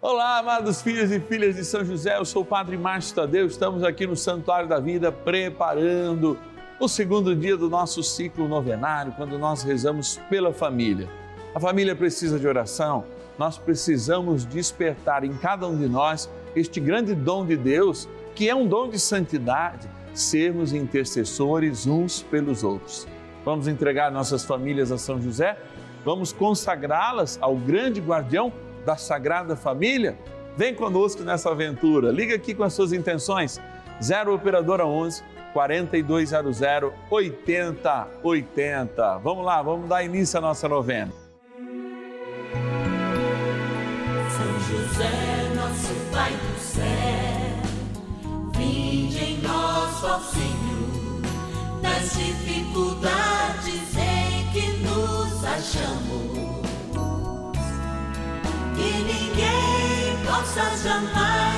Olá, amados filhos e filhas de São José, eu sou o Padre Márcio Tadeu, estamos aqui no Santuário da Vida preparando o segundo dia do nosso ciclo novenário, quando nós rezamos pela família. A família precisa de oração, nós precisamos despertar em cada um de nós este grande dom de Deus, que é um dom de santidade, sermos intercessores uns pelos outros. Vamos entregar nossas famílias a São José? Vamos consagrá-las ao grande guardião da Sagrada Família? Vem conosco nessa aventura. Liga aqui com as suas intenções. 0 Operadora 11 4200 8080. Vamos lá, vamos dar início à nossa novena. São José, nosso Pai do céu, vinde em nós, ó Senhor, nas dificuldades em que nos achamos que ninguém possa jamais dizer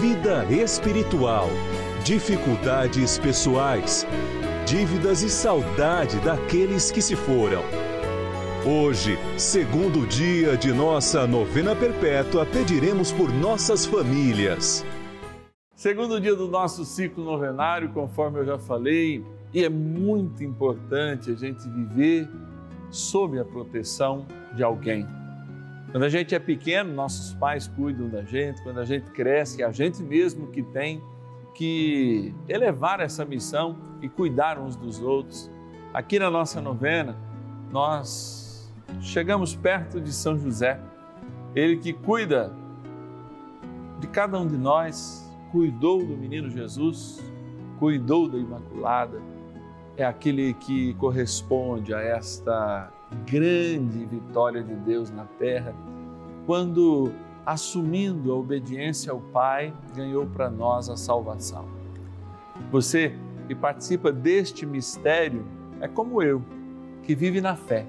vida espiritual, dificuldades pessoais, dívidas e saudade daqueles que se foram. Hoje, segundo dia de nossa novena perpétua, pediremos por nossas famílias. Segundo dia do nosso ciclo novenário, conforme eu já falei, e é muito importante a gente viver sob a proteção de alguém. Quando a gente é pequeno, nossos pais cuidam da gente, quando a gente cresce, é a gente mesmo que tem que elevar essa missão e cuidar uns dos outros. Aqui na nossa novena, nós chegamos perto de São José, ele que cuida de cada um de nós, cuidou do menino Jesus, cuidou da Imaculada, é aquele que corresponde a esta grande vitória de Deus na terra, quando, assumindo a obediência ao Pai, ganhou para nós a salvação. Você que participa deste mistério é como eu, que vive na fé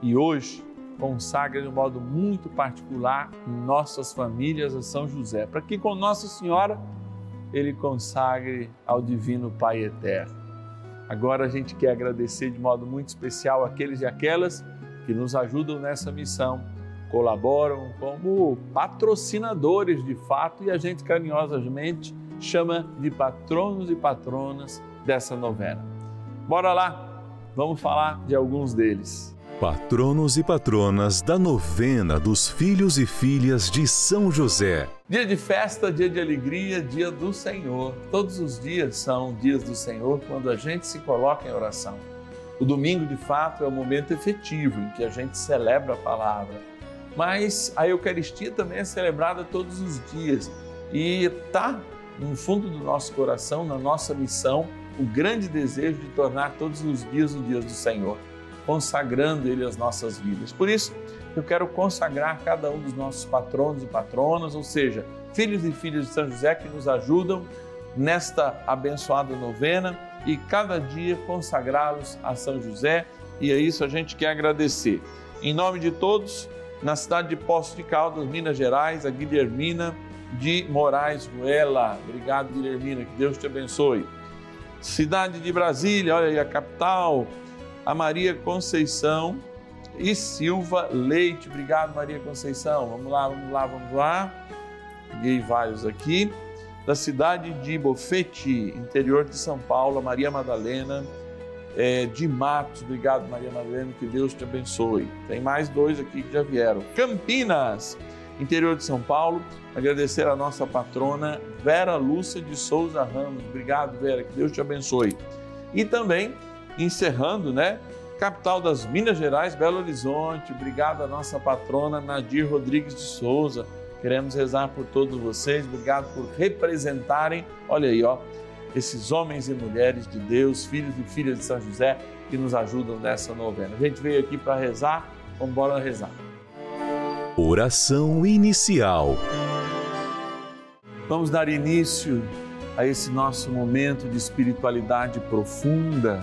e hoje consagra de um modo muito particular nossas famílias a São José, para que com Nossa Senhora ele consagre ao Divino Pai Eterno. Agora a gente quer agradecer de modo muito especial aqueles e aquelas que nos ajudam nessa missão, colaboram como patrocinadores de fato e a gente carinhosamente chama de patronos e patronas dessa novena. Bora lá, vamos falar de alguns deles. Patronos e patronas da novena dos filhos e filhas de São José. Dia de festa, dia de alegria, dia do Senhor. Todos os dias são dias do Senhor quando a gente se coloca em oração. O domingo, de fato, é o momento efetivo em que a gente celebra a palavra. Mas a Eucaristia também é celebrada todos os dias e está no fundo do nosso coração, na nossa missão, o grande desejo de tornar todos os dias o dia do Senhor, consagrando Ele às nossas vidas. Por isso, eu quero consagrar cada um dos nossos patronos e patronas, ou seja, filhos e filhas de São José que nos ajudam nesta abençoada novena e cada dia consagrá-los a São José, e a isso a gente quer agradecer. Em nome de todos, na cidade de Poços de Caldas, Minas Gerais, a Guilhermina de Moraes Ruela. Obrigado, Guilhermina, que Deus te abençoe. Cidade de Brasília, olha aí a capital, a Maria Conceição e Silva Leite. Obrigado, Maria Conceição. Vamos lá, vamos lá, vamos lá. Peguei vários aqui. Da cidade de Bofete, interior de São Paulo, Maria Madalena é, de Matos. Obrigado, Maria Madalena, que Deus te abençoe. Tem mais dois aqui que já vieram. Campinas, interior de São Paulo. Agradecer a nossa patrona Vera Lúcia de Souza Ramos. Obrigado, Vera, que Deus te abençoe. E também, encerrando, né? Capital das Minas Gerais, Belo Horizonte. Obrigado à nossa patrona Nadir Rodrigues de Souza. Queremos rezar por todos vocês. Obrigado por representarem, olha aí, ó, esses homens e mulheres de Deus, filhos e filhas de São José, que nos ajudam nessa novena. A gente veio aqui para rezar, vamos embora rezar. Oração inicial. Vamos dar início a esse nosso momento de espiritualidade profunda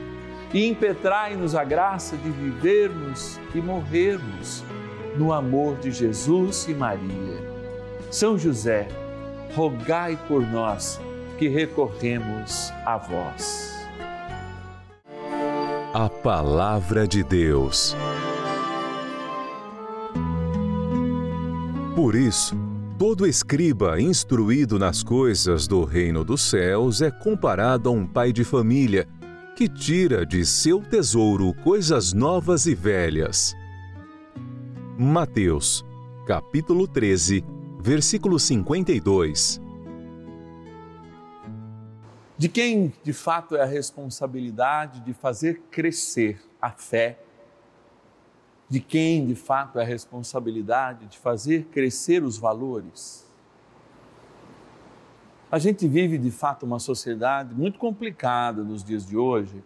e impetrai-nos a graça de vivermos e morrermos no amor de Jesus e Maria. São José, rogai por nós que recorremos a vós. A Palavra de Deus. Por isso, todo escriba instruído nas coisas do reino dos céus é comparado a um pai de família que tira de seu tesouro coisas novas e velhas. Mateus, capítulo 13, versículo 52. De quem de fato é a responsabilidade de fazer crescer a fé? De quem de fato é a responsabilidade de fazer crescer os valores? A gente vive de fato uma sociedade muito complicada nos dias de hoje,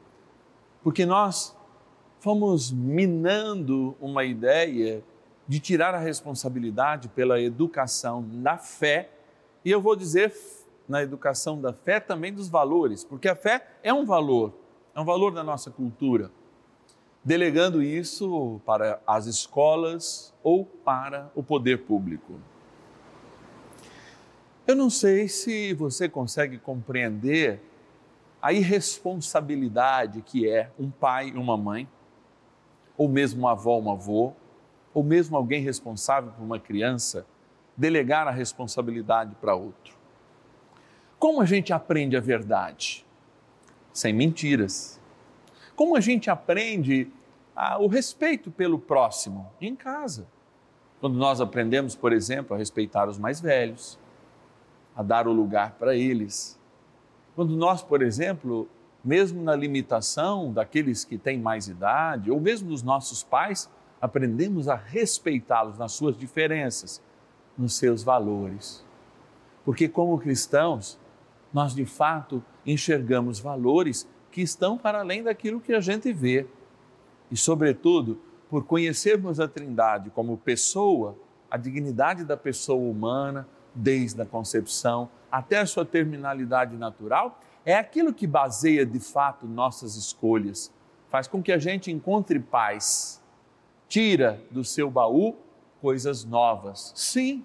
porque nós fomos minando uma ideia de tirar a responsabilidade pela educação da fé, e eu vou dizer na educação da fé, também dos valores, porque a fé é um valor, é um valor da nossa cultura. Delegando isso para as escolas ou para o poder público. Eu não sei se você consegue compreender a irresponsabilidade que é um pai e uma mãe, ou mesmo uma avó, um avô, ou mesmo alguém responsável por uma criança, delegar a responsabilidade para outro. Como a gente aprende a verdade? Sem mentiras. Como a gente aprende ah, o respeito pelo próximo? Em casa. Quando nós aprendemos, por exemplo, a respeitar os mais velhos, a dar o lugar para eles. Quando nós, por exemplo, mesmo na limitação daqueles que têm mais idade, ou mesmo dos nossos pais, aprendemos a respeitá-los nas suas diferenças, nos seus valores. Porque, como cristãos, nós de fato enxergamos valores que estão para além daquilo que a gente vê. E, sobretudo, por conhecermos a Trindade como pessoa, a dignidade da pessoa humana, desde a concepção até a sua terminalidade natural, é aquilo que baseia de fato nossas escolhas, faz com que a gente encontre paz, tira do seu baú coisas novas. Sim,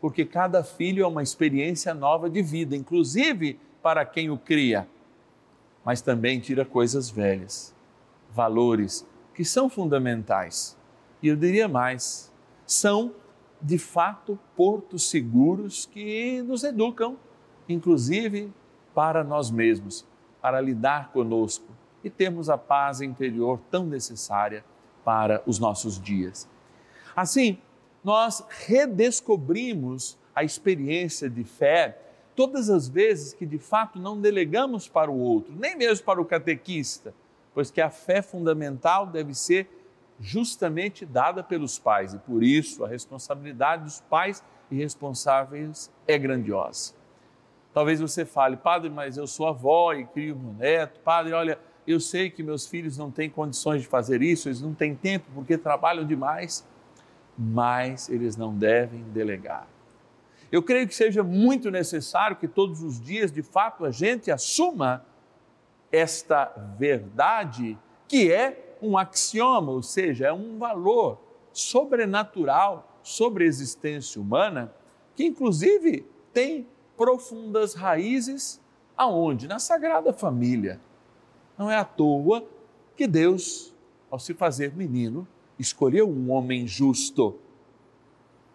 porque cada filho é uma experiência nova de vida, inclusive para quem o cria, mas também tira coisas velhas, valores que são fundamentais. E eu diria mais, são de fato portos seguros que nos educam, inclusive para nós mesmos, para lidar conosco e termos a paz interior tão necessária para os nossos dias. Assim, nós redescobrimos a experiência de fé todas as vezes que de fato não delegamos para o outro, nem mesmo para o catequista, pois que a fé fundamental deve ser justamente dada pelos pais e por isso a responsabilidade dos pais e responsáveis é grandiosa. Talvez você fale, padre, mas eu sou avó e crio meu neto. Padre, olha, eu sei que meus filhos não têm condições de fazer isso, eles não têm tempo porque trabalham demais, mas eles não devem delegar. Eu creio que seja muito necessário que todos os dias, de fato, a gente assuma esta verdade que é um axioma, ou seja, é um valor sobrenatural sobre a existência humana, que inclusive tem profundas raízes aonde? Na Sagrada Família. Não é à toa que Deus, ao se fazer menino, escolheu um homem justo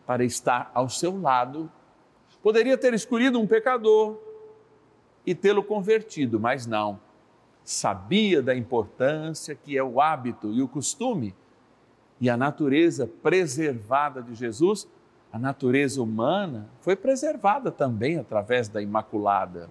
para estar ao seu lado. Poderia ter escolhido um pecador e tê-lo convertido, mas não sabia da importância que é o hábito e o costume e a natureza preservada de Jesus, a natureza humana foi preservada também através da Imaculada.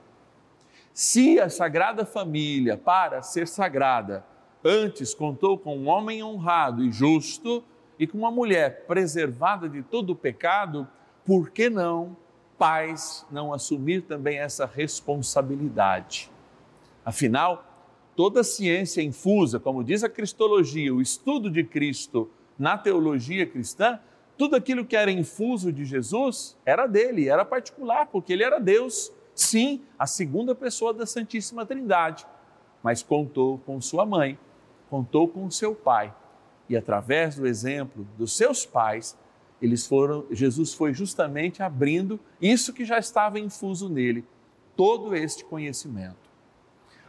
Se a Sagrada Família, para ser sagrada, antes contou com um homem honrado e justo e com uma mulher preservada de todo o pecado, por que não pais não assumir também essa responsabilidade? Afinal, toda ciência infusa, como diz a Cristologia, o estudo de Cristo na teologia cristã, tudo aquilo que era infuso de Jesus era dele, era particular, porque ele era Deus, sim, a segunda pessoa da Santíssima Trindade, mas contou com sua mãe, contou com seu pai, e através do exemplo dos seus pais, eles foram, Jesus foi justamente abrindo isso que já estava infuso nele, todo este conhecimento.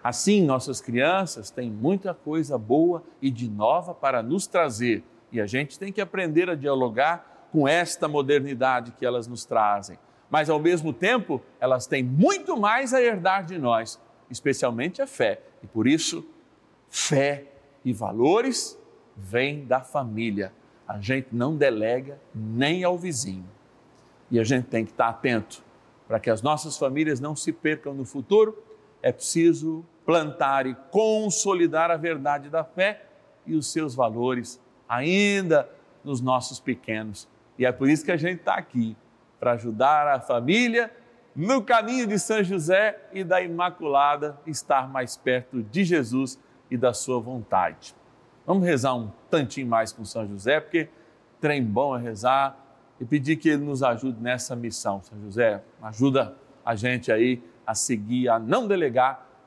Assim, nossas crianças têm muita coisa boa e de nova para nos trazer, e a gente tem que aprender a dialogar com esta modernidade que elas nos trazem. Mas, ao mesmo tempo, elas têm muito mais a herdar de nós, especialmente a fé. E por isso, fé e valores vêm da família. A gente não delega nem ao vizinho. E a gente tem que estar atento para que as nossas famílias não se percam no futuro. É preciso plantar e consolidar a verdade da fé e os seus valores ainda nos nossos pequenos. E é por isso que a gente está aqui, para ajudar a família no caminho de São José e da Imaculada estar mais perto de Jesus e da sua vontade. Vamos rezar um tantinho mais com São José, porque trem bom é rezar e pedir que ele nos ajude nessa missão. São José, ajuda a gente aí a seguir, a não delegar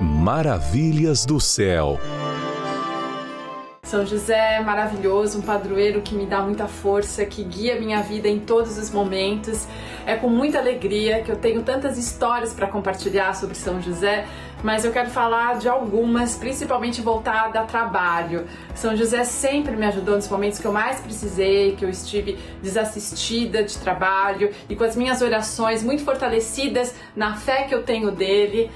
Maravilhas do céu. São José é maravilhoso, um padroeiro que me dá muita força, que guia minha vida em todos os momentos. É com muita alegria que eu tenho tantas histórias para compartilhar sobre São José, mas eu quero falar de algumas, principalmente voltada a trabalho. São José sempre me ajudou nos momentos que eu mais precisei, que eu estive desassistida de trabalho e com as minhas orações muito fortalecidas na fé que eu tenho dele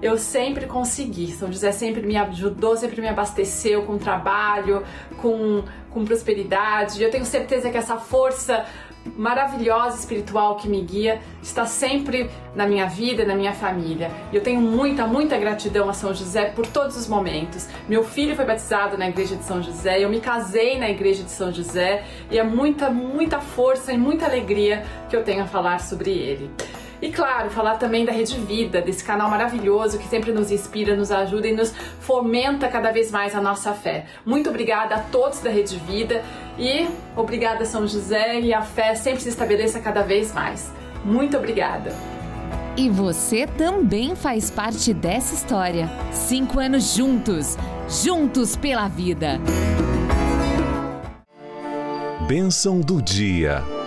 eu sempre consegui. São José sempre me ajudou, sempre me abasteceu com trabalho, com, com prosperidade. Eu tenho certeza que essa força maravilhosa espiritual que me guia está sempre na minha vida, na minha família. E eu tenho muita, muita gratidão a São José por todos os momentos. Meu filho foi batizado na igreja de São José, eu me casei na igreja de São José e é muita, muita força e muita alegria que eu tenho a falar sobre ele. E claro, falar também da Rede Vida, desse canal maravilhoso que sempre nos inspira, nos ajuda e nos fomenta cada vez mais a nossa fé. Muito obrigada a todos da Rede Vida e obrigada São José e a fé sempre se estabeleça cada vez mais. Muito obrigada. E você também faz parte dessa história. Cinco anos juntos, juntos pela vida. Bênção do dia.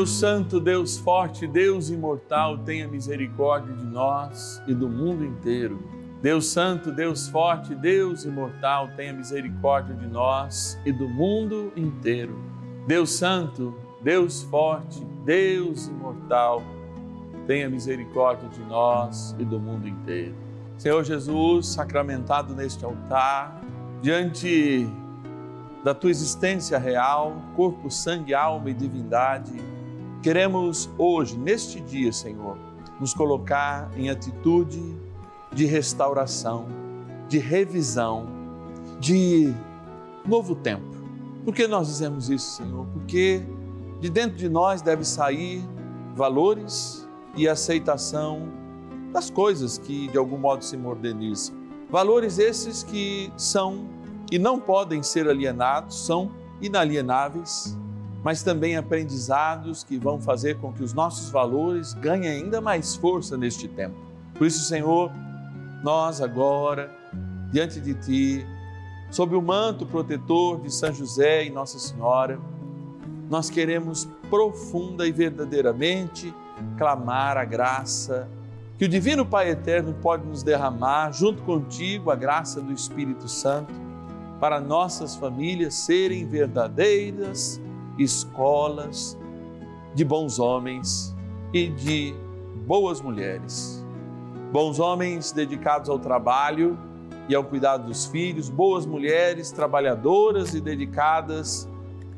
Deus Santo, Deus Forte, Deus Imortal, tenha misericórdia de nós e do mundo inteiro. Deus Santo, Deus Forte, Deus Imortal, tenha misericórdia de nós e do mundo inteiro. Deus Santo, Deus Forte, Deus Imortal, tenha misericórdia de nós e do mundo inteiro. Senhor Jesus, sacramentado neste altar, diante da tua existência real, corpo, sangue, alma e divindade, Queremos hoje, neste dia, Senhor, nos colocar em atitude de restauração, de revisão, de novo tempo. Por que nós dizemos isso, Senhor? Porque de dentro de nós deve sair valores e aceitação das coisas que de algum modo se modernizam. Valores esses que são e não podem ser alienados, são inalienáveis mas também aprendizados que vão fazer com que os nossos valores ganhem ainda mais força neste tempo. Por isso, Senhor, nós agora, diante de Ti, sob o manto protetor de São José e Nossa Senhora, nós queremos profunda e verdadeiramente clamar a graça que o Divino Pai Eterno pode nos derramar, junto contigo, a graça do Espírito Santo, para nossas famílias serem verdadeiras escolas de bons homens e de boas mulheres. Bons homens dedicados ao trabalho e ao cuidado dos filhos, boas mulheres trabalhadoras e dedicadas,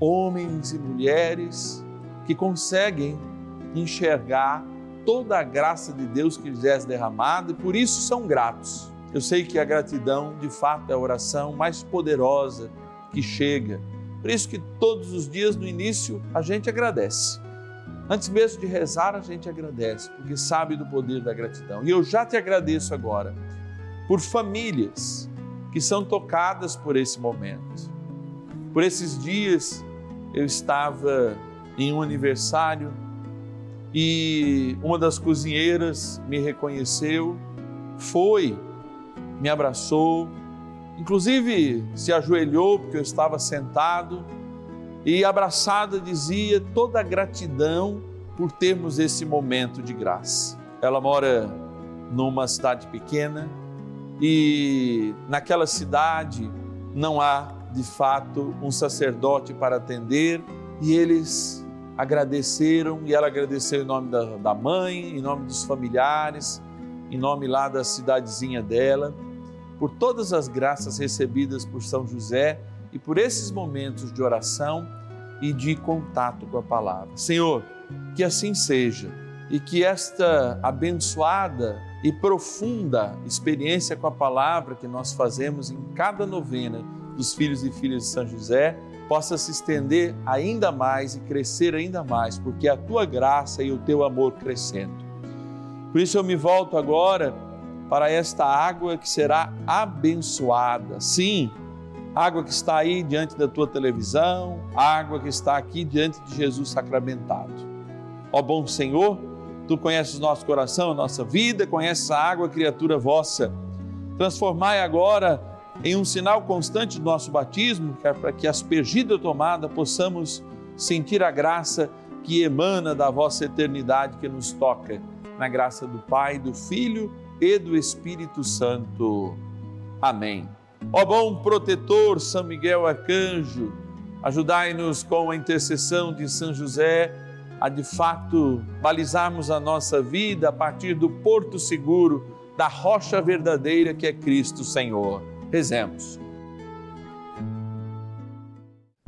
homens e mulheres que conseguem enxergar toda a graça de Deus que lhes é derramada e por isso são gratos. Eu sei que a gratidão, de fato, é a oração mais poderosa que chega por isso que todos os dias no início a gente agradece. Antes mesmo de rezar, a gente agradece, porque sabe do poder da gratidão. E eu já te agradeço agora por famílias que são tocadas por esse momento. Por esses dias eu estava em um aniversário e uma das cozinheiras me reconheceu, foi, me abraçou, Inclusive se ajoelhou porque eu estava sentado e abraçada dizia toda a gratidão por termos esse momento de graça. Ela mora numa cidade pequena e naquela cidade não há de fato um sacerdote para atender e eles agradeceram e ela agradeceu em nome da, da mãe, em nome dos familiares, em nome lá da cidadezinha dela, por todas as graças recebidas por São José e por esses momentos de oração e de contato com a palavra. Senhor, que assim seja e que esta abençoada e profunda experiência com a palavra que nós fazemos em cada novena dos filhos e filhas de São José possa se estender ainda mais e crescer ainda mais, porque a tua graça e o teu amor crescendo. Por isso eu me volto agora para esta água que será abençoada. Sim, água que está aí diante da tua televisão, água que está aqui diante de Jesus sacramentado. Ó bom Senhor, tu conheces nosso coração, nossa vida, conheces a água, criatura vossa. Transformai agora em um sinal constante do nosso batismo, é para que aspergida tomada possamos sentir a graça que emana da vossa eternidade que nos toca, na graça do Pai, do Filho e do Espírito Santo. Amém. Ó bom protetor São Miguel Arcanjo, ajudai-nos com a intercessão de São José a de fato balizarmos a nossa vida a partir do porto seguro, da rocha verdadeira que é Cristo Senhor. Rezemos.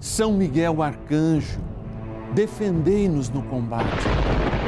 São Miguel Arcanjo, defendei-nos no combate.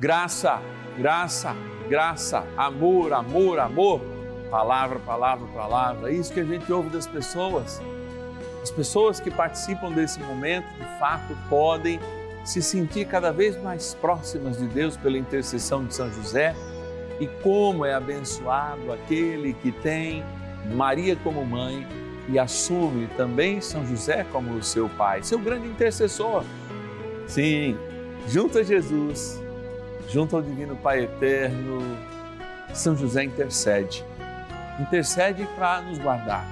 Graça, graça, graça, amor, amor, amor. Palavra, palavra, palavra. É isso que a gente ouve das pessoas. As pessoas que participam desse momento, de fato, podem se sentir cada vez mais próximas de Deus pela intercessão de São José e como é abençoado aquele que tem Maria como mãe e assume também São José como seu pai, seu grande intercessor. Sim, junto a Jesus, junto ao Divino Pai Eterno, São José intercede. Intercede para nos guardar,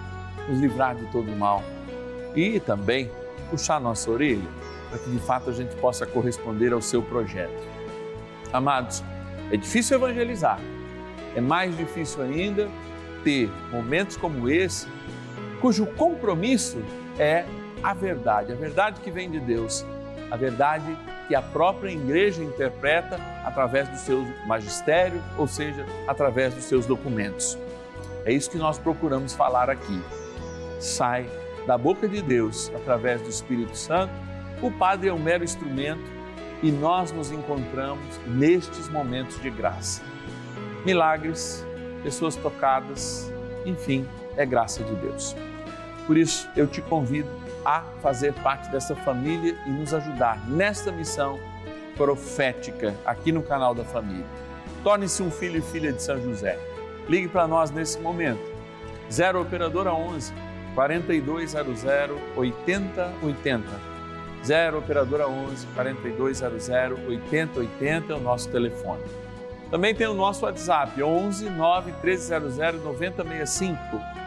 nos livrar de todo mal e também puxar nossa orelha para que de fato a gente possa corresponder ao seu projeto. Amados, é difícil evangelizar, é mais difícil ainda ter momentos como esse, cujo compromisso é a verdade, a verdade que vem de Deus, a verdade que a própria igreja interpreta através do seu magistério, ou seja, através dos seus documentos. É isso que nós procuramos falar aqui. Sai da boca de Deus através do Espírito Santo o padre é um mero instrumento e nós nos encontramos nestes momentos de graça. Milagres, pessoas tocadas, enfim, é graça de Deus. Por isso, eu te convido a fazer parte dessa família e nos ajudar nesta missão profética aqui no canal da família. Torne-se um filho e filha de São José. Ligue para nós nesse momento. 0 operadora 11 4200 8080 0 operadora 11 4200 8080 é o nosso telefone. Também tem o nosso WhatsApp 11 9 1300 9065.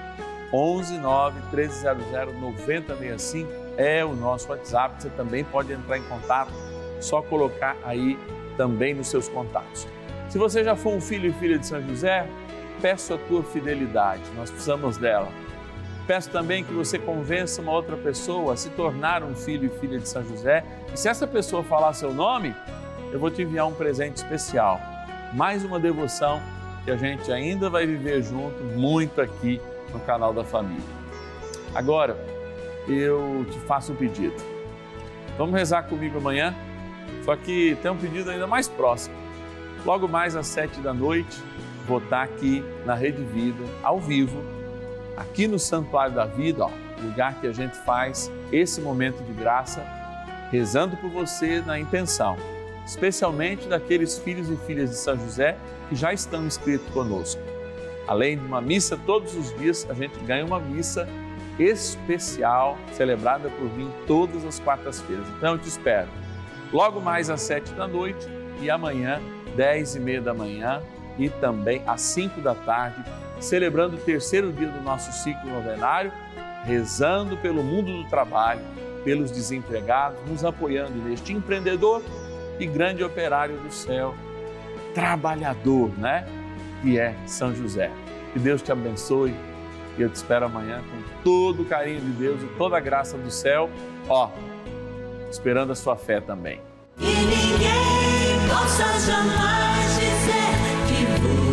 11 9 1300 9065 é o nosso WhatsApp. Você também pode entrar em contato, só colocar aí também nos seus contatos. Se você já for um filho e filha de São José, peço a tua fidelidade, nós precisamos dela Peço também que você convença uma outra pessoa a se tornar um filho e filha de São José. E se essa pessoa falar seu nome, eu vou te enviar um presente especial. Mais uma devoção que a gente ainda vai viver junto muito aqui no canal da família. Agora, eu te faço um pedido. Vamos rezar comigo amanhã? Só que tem um pedido ainda mais próximo. Logo mais às sete da noite, vou estar aqui na Rede Vida, ao vivo aqui no Santuário da Vida, ó, lugar que a gente faz esse momento de graça, rezando por você na intenção, especialmente daqueles filhos e filhas de São José que já estão inscritos conosco. Além de uma missa todos os dias, a gente ganha uma missa especial celebrada por mim todas as quartas-feiras. Então eu te espero. Logo mais às sete da noite e amanhã, dez e meia da manhã e também às cinco da tarde, celebrando o terceiro dia do nosso ciclo novenário, rezando pelo mundo do trabalho, pelos desempregados, nos apoiando neste empreendedor e grande operário do céu, trabalhador, né? que é São José. Que Deus te abençoe e eu te espero amanhã com todo o carinho de Deus e toda a graça do céu, ó, esperando a sua fé também. Ninguém possa jamais dizer que vos.